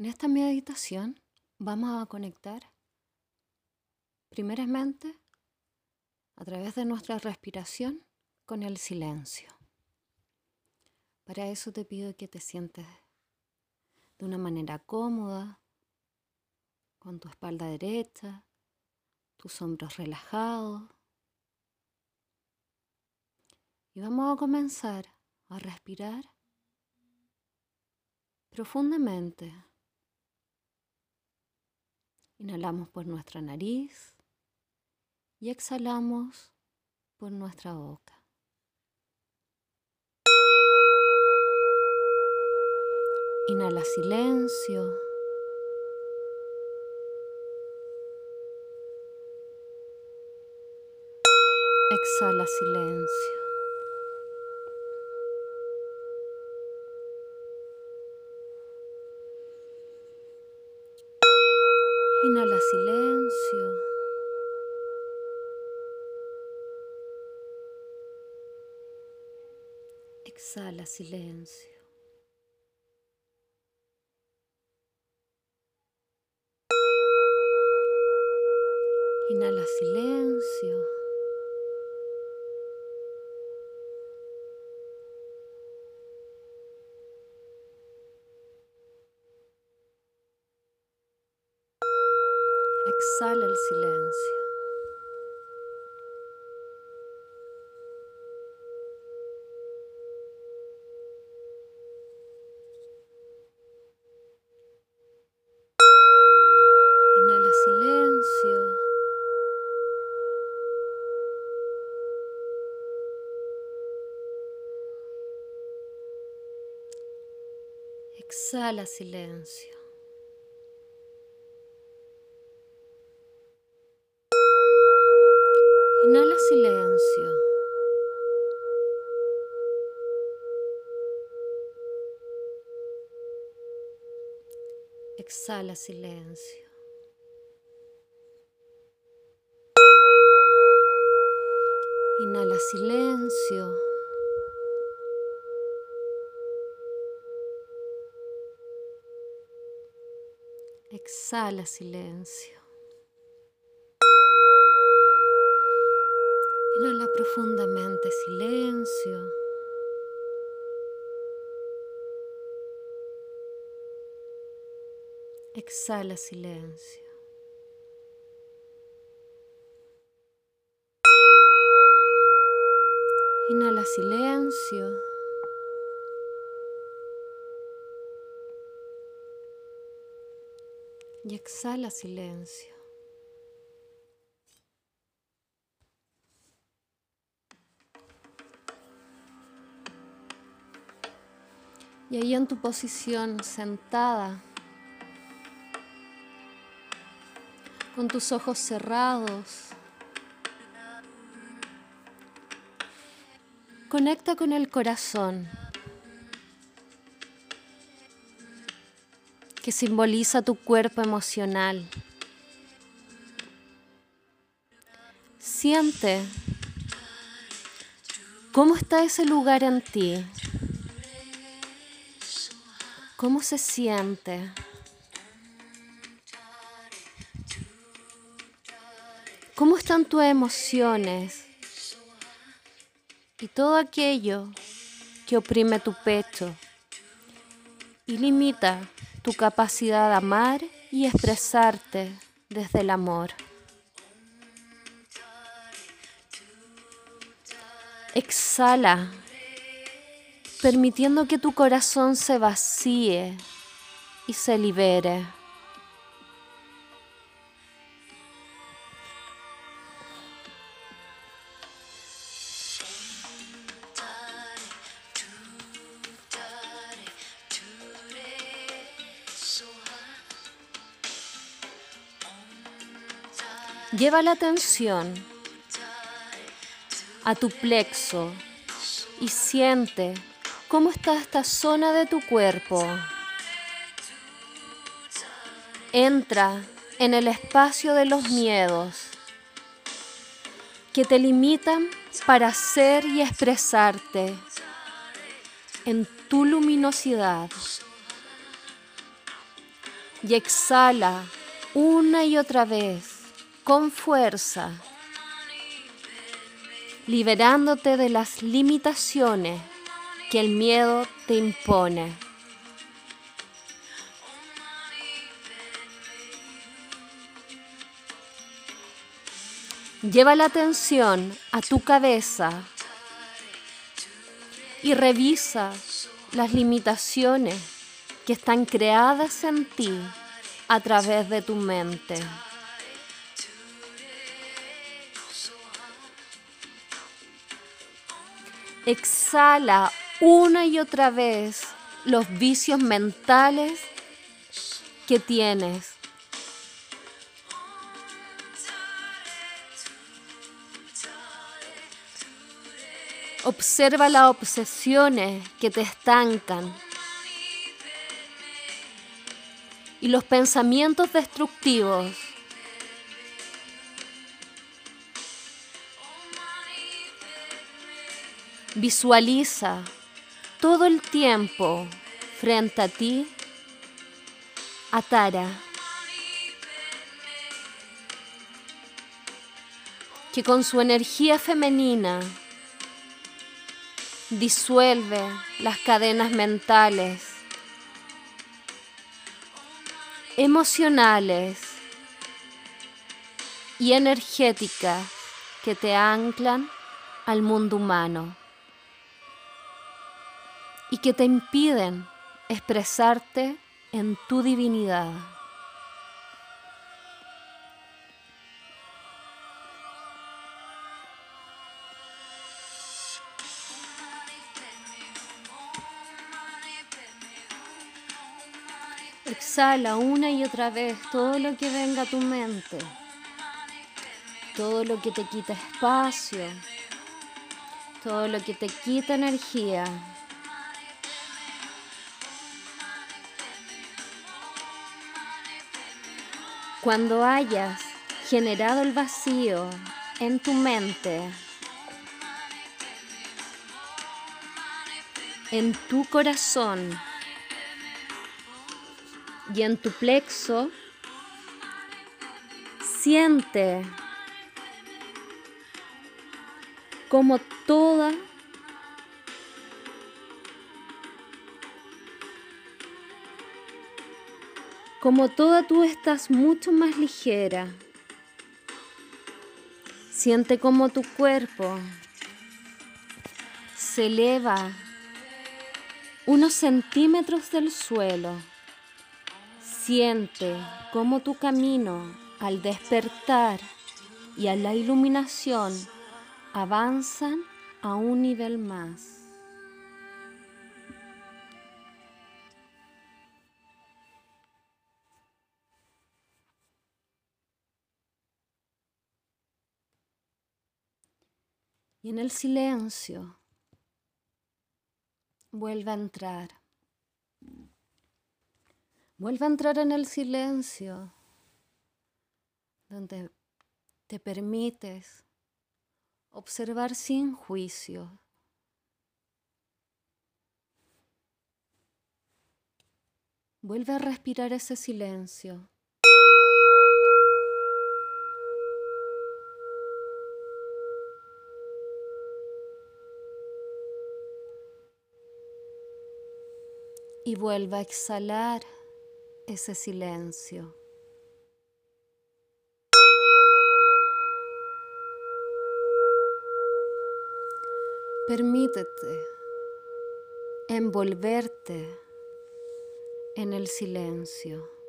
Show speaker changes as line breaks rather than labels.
En esta meditación vamos a conectar primeramente a través de nuestra respiración con el silencio. Para eso te pido que te sientes de una manera cómoda, con tu espalda derecha, tus hombros relajados. Y vamos a comenzar a respirar profundamente. Inhalamos por nuestra nariz y exhalamos por nuestra boca. Inhala silencio. Exhala silencio. Inhala silencio. Exhala silencio. Inhala silencio. Exhala el silencio. Inhala silencio. Exhala silencio. Inhala silencio. Exhala silencio. Inhala silencio. Exhala silencio. Inhala profundamente silencio. Exhala silencio. Inhala silencio. Y exhala silencio. Y ahí en tu posición sentada, con tus ojos cerrados, conecta con el corazón, que simboliza tu cuerpo emocional. Siente cómo está ese lugar en ti. ¿Cómo se siente? ¿Cómo están tus emociones? Y todo aquello que oprime tu pecho y limita tu capacidad de amar y expresarte desde el amor. Exhala permitiendo que tu corazón se vacíe y se libere. Lleva la atención a tu plexo y siente cómo está esta zona de tu cuerpo. Entra en el espacio de los miedos que te limitan para ser y expresarte en tu luminosidad. y exhala una y otra vez con fuerza, liberándote de las limitaciones que el miedo te impone. Lleva la atención a tu cabeza y revisa las limitaciones que están creadas en ti a través de tu mente. Exhala una y otra vez los vicios mentales que tienes. Observa las obsesiones que te estancan y los pensamientos destructivos. Visualiza todo el tiempo frente a ti a Tara, que con su energía femenina disuelve las cadenas mentales, emocionales y energéticas que te anclan al mundo humano y que te impiden expresarte en tu divinidad. Exhala una y otra vez todo lo que venga a tu mente, todo lo que te quita espacio, todo lo que te quita energía. Cuando hayas generado el vacío en tu mente, en tu corazón y en tu plexo, siente como toda Como toda tú estás mucho más ligera. Siente como tu cuerpo se eleva unos centímetros del suelo. Siente como tu camino al despertar y a la iluminación avanzan a un nivel más. Y en el silencio vuelve a entrar. Vuelve a entrar en el silencio, donde te permites observar sin juicio. Vuelve a respirar ese silencio. Y vuelva a exhalar ese silencio. Permítete envolverte en el silencio.